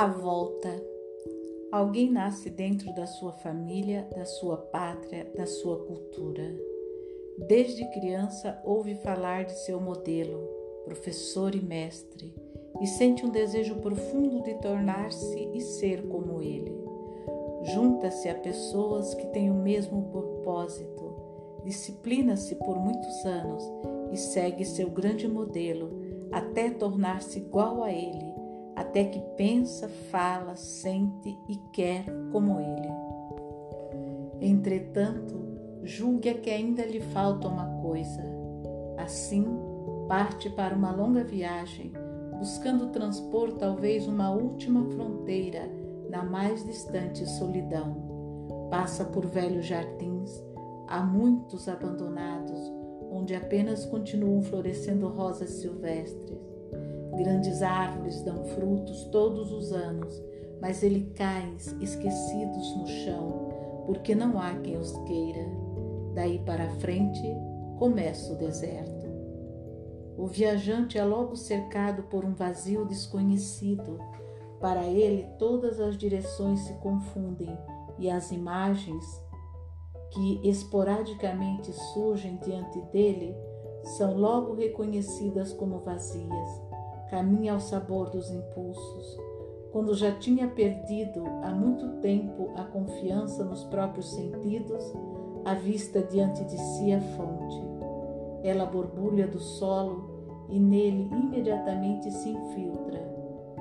A volta. Alguém nasce dentro da sua família, da sua pátria, da sua cultura. Desde criança ouve falar de seu modelo, professor e mestre, e sente um desejo profundo de tornar-se e ser como ele. Junta-se a pessoas que têm o mesmo propósito, disciplina-se por muitos anos e segue seu grande modelo até tornar-se igual a ele até que pensa, fala, sente e quer como ele. Entretanto, julga que ainda lhe falta uma coisa. Assim, parte para uma longa viagem, buscando transpor talvez uma última fronteira na mais distante solidão. Passa por velhos jardins, há muitos abandonados, onde apenas continuam florescendo rosas silvestres Grandes árvores dão frutos todos os anos, mas ele caem esquecidos no chão, porque não há quem os queira. Daí para frente começa o deserto. O viajante é logo cercado por um vazio desconhecido. Para ele, todas as direções se confundem e as imagens que esporadicamente surgem diante dele são logo reconhecidas como vazias caminha ao sabor dos impulsos, quando já tinha perdido há muito tempo a confiança nos próprios sentidos, a vista diante de si a fonte. Ela borbulha do solo e nele imediatamente se infiltra.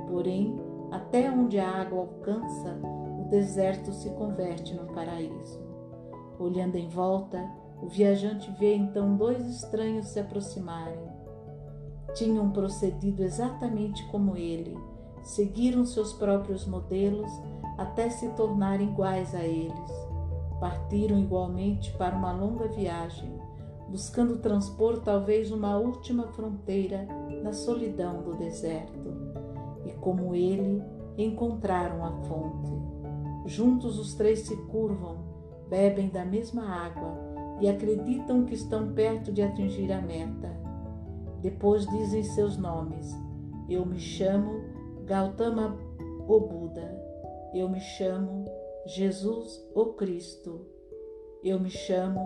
Porém, até onde a água alcança, o deserto se converte no paraíso. Olhando em volta, o viajante vê então dois estranhos se aproximarem tinham procedido exatamente como ele, seguiram seus próprios modelos até se tornarem iguais a eles. Partiram igualmente para uma longa viagem, buscando transpor talvez uma última fronteira na solidão do deserto. E como ele, encontraram a fonte. Juntos os três se curvam, bebem da mesma água e acreditam que estão perto de atingir a meta. Depois dizem seus nomes. Eu me chamo Gautama o Buda. Eu me chamo Jesus o Cristo. Eu me chamo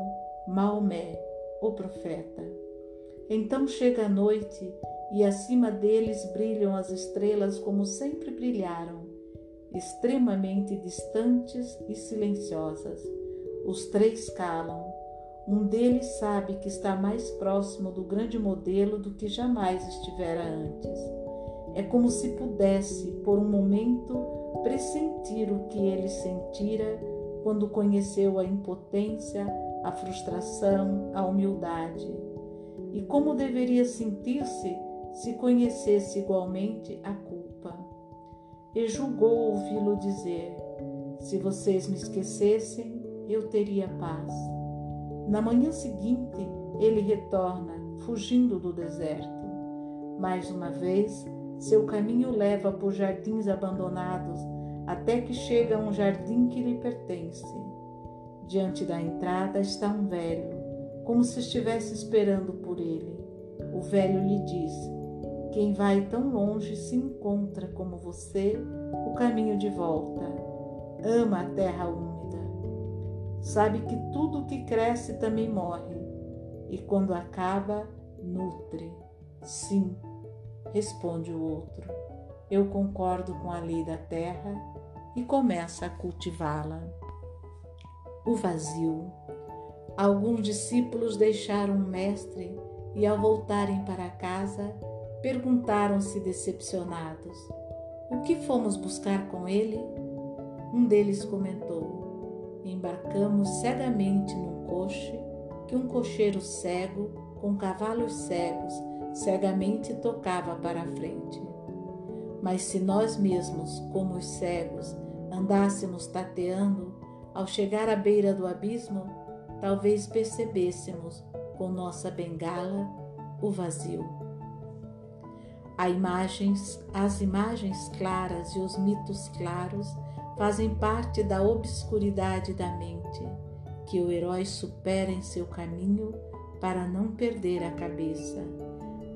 Maomé, o profeta. Então chega a noite e acima deles brilham as estrelas como sempre brilharam, extremamente distantes e silenciosas. Os três calam um deles sabe que está mais próximo do grande modelo do que jamais estivera antes. É como se pudesse, por um momento, pressentir o que ele sentira quando conheceu a impotência, a frustração, a humildade. E como deveria sentir-se se conhecesse igualmente a culpa. E julgou ouvi-lo dizer: Se vocês me esquecessem, eu teria paz. Na manhã seguinte, ele retorna, fugindo do deserto. Mais uma vez, seu caminho leva por jardins abandonados até que chega a um jardim que lhe pertence. Diante da entrada está um velho, como se estivesse esperando por ele. O velho lhe diz: Quem vai tão longe se encontra como você o caminho de volta. Ama a terra úmida sabe que tudo que cresce também morre, e quando acaba, nutre. Sim, responde o outro. Eu concordo com a lei da terra e começa a cultivá-la. O vazio. Alguns discípulos deixaram o mestre e, ao voltarem para casa, perguntaram-se decepcionados: O que fomos buscar com ele? Um deles comentou: embarcamos cegamente num coche que um cocheiro cego, com cavalos cegos, cegamente tocava para a frente. Mas se nós mesmos, como os cegos, andássemos tateando, ao chegar à beira do abismo, talvez percebêssemos com nossa bengala o vazio. As imagens, as imagens claras e os mitos claros fazem parte da obscuridade da mente, que o herói supera em seu caminho para não perder a cabeça.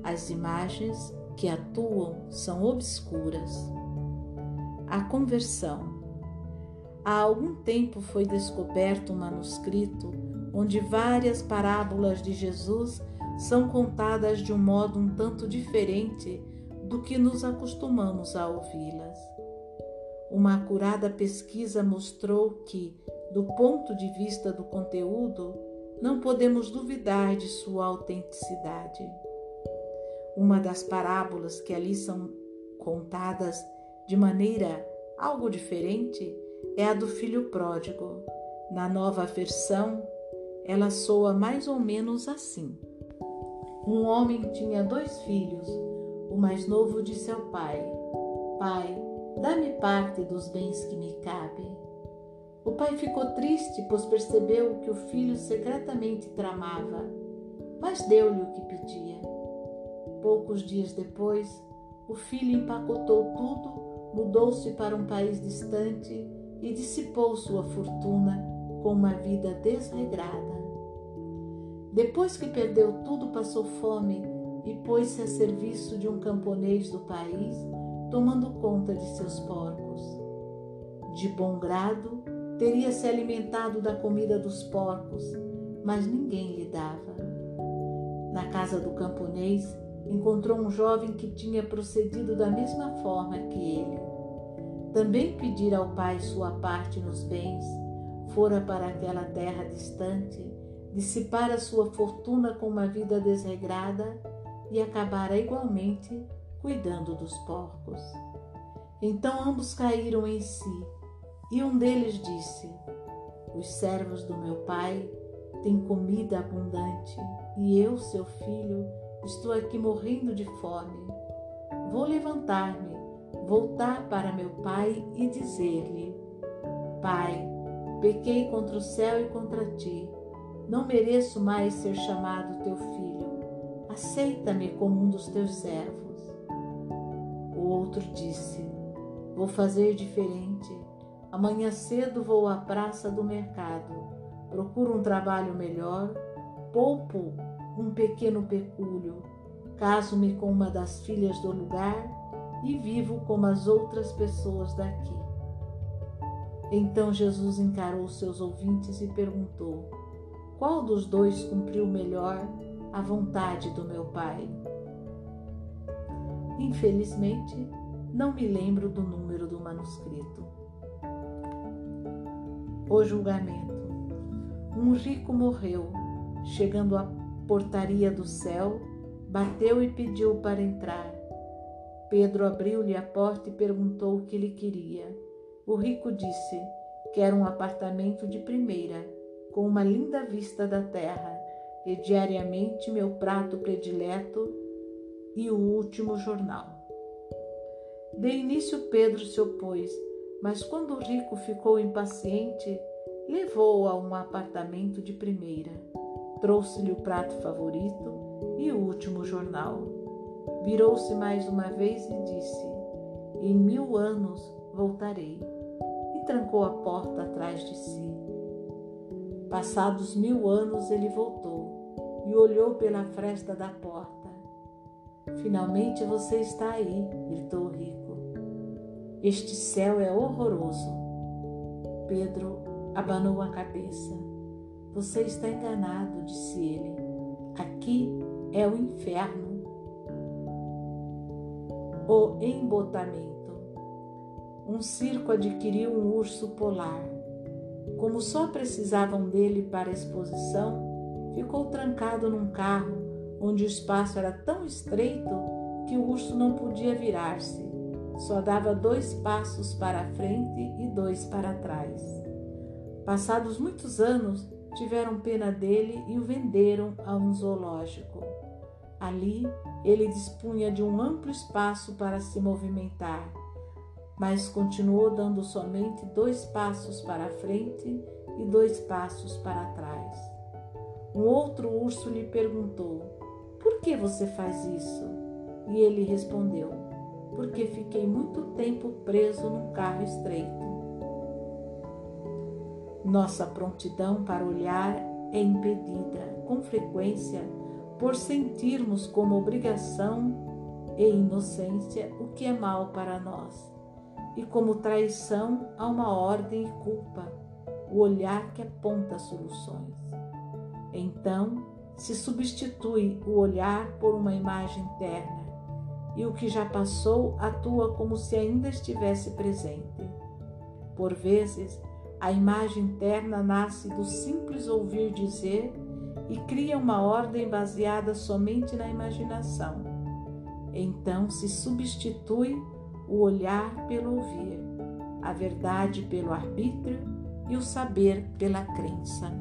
As imagens que atuam são obscuras. a conversão. Há algum tempo foi descoberto um manuscrito onde várias parábolas de Jesus são contadas de um modo um tanto diferente do que nos acostumamos a ouvi-las. Uma acurada pesquisa mostrou que, do ponto de vista do conteúdo, não podemos duvidar de sua autenticidade. Uma das parábolas que ali são contadas de maneira algo diferente é a do filho pródigo. Na nova versão, ela soa mais ou menos assim. Um homem tinha dois filhos. O mais novo disse ao pai: Pai, dá-me parte dos bens que me cabem. O pai ficou triste, pois percebeu que o filho secretamente tramava, mas deu-lhe o que pedia. Poucos dias depois, o filho empacotou tudo, mudou-se para um país distante e dissipou sua fortuna com uma vida desregrada. Depois que perdeu tudo, passou fome e pôs-se a serviço de um camponês do país, tomando conta de seus porcos. De bom grado, teria se alimentado da comida dos porcos, mas ninguém lhe dava. Na casa do camponês, encontrou um jovem que tinha procedido da mesma forma que ele. Também pedira ao pai sua parte nos bens, fora para aquela terra distante, dissipara sua fortuna com uma vida desregrada e acabara igualmente cuidando dos porcos. Então ambos caíram em si, e um deles disse: Os servos do meu pai têm comida abundante, e eu, seu filho, estou aqui morrendo de fome. Vou levantar-me, voltar para meu pai e dizer-lhe: Pai, pequei contra o céu e contra ti. Não mereço mais ser chamado teu filho. Aceita-me como um dos teus servos. Outro disse: Vou fazer diferente. Amanhã cedo vou à praça do mercado. Procuro um trabalho melhor, poupo um pequeno pecúlio, caso-me com uma das filhas do lugar e vivo como as outras pessoas daqui. Então Jesus encarou seus ouvintes e perguntou: Qual dos dois cumpriu melhor a vontade do meu Pai? Infelizmente, não me lembro do número do manuscrito. O julgamento. Um rico morreu, chegando à portaria do céu, bateu e pediu para entrar. Pedro abriu-lhe a porta e perguntou o que ele queria. O rico disse: Quero um apartamento de primeira, com uma linda vista da terra, e diariamente meu prato predileto e o último jornal. De início Pedro se opôs, mas quando o rico ficou impaciente, levou-o a um apartamento de primeira. Trouxe-lhe o prato favorito e o último jornal. Virou-se mais uma vez e disse: Em mil anos voltarei. E trancou a porta atrás de si. Passados mil anos ele voltou e olhou pela fresta da porta. Finalmente você está aí, gritou o rico. Este céu é horroroso. Pedro abanou a cabeça. Você está enganado, disse ele. Aqui é o inferno o embotamento. Um circo adquiriu um urso polar. Como só precisavam dele para a exposição, ficou trancado num carro onde o espaço era tão estreito que o urso não podia virar-se. Só dava dois passos para a frente e dois para trás. Passados muitos anos, tiveram pena dele e o venderam a um zoológico. Ali ele dispunha de um amplo espaço para se movimentar, mas continuou dando somente dois passos para a frente e dois passos para trás. Um outro urso lhe perguntou: Por que você faz isso? E ele respondeu: Porque fiquei muito tempo preso num carro estreito. Nossa prontidão para olhar é impedida, com frequência, por sentirmos como obrigação e inocência o que é mal para nós. e como traição a uma ordem e culpa, o olhar que aponta soluções. Então, se substitui o olhar por uma imagem interna, e o que já passou atua como se ainda estivesse presente. Por vezes, a imagem interna nasce do simples ouvir dizer e cria uma ordem baseada somente na imaginação. Então se substitui o olhar pelo ouvir, a verdade pelo arbítrio e o saber pela crença.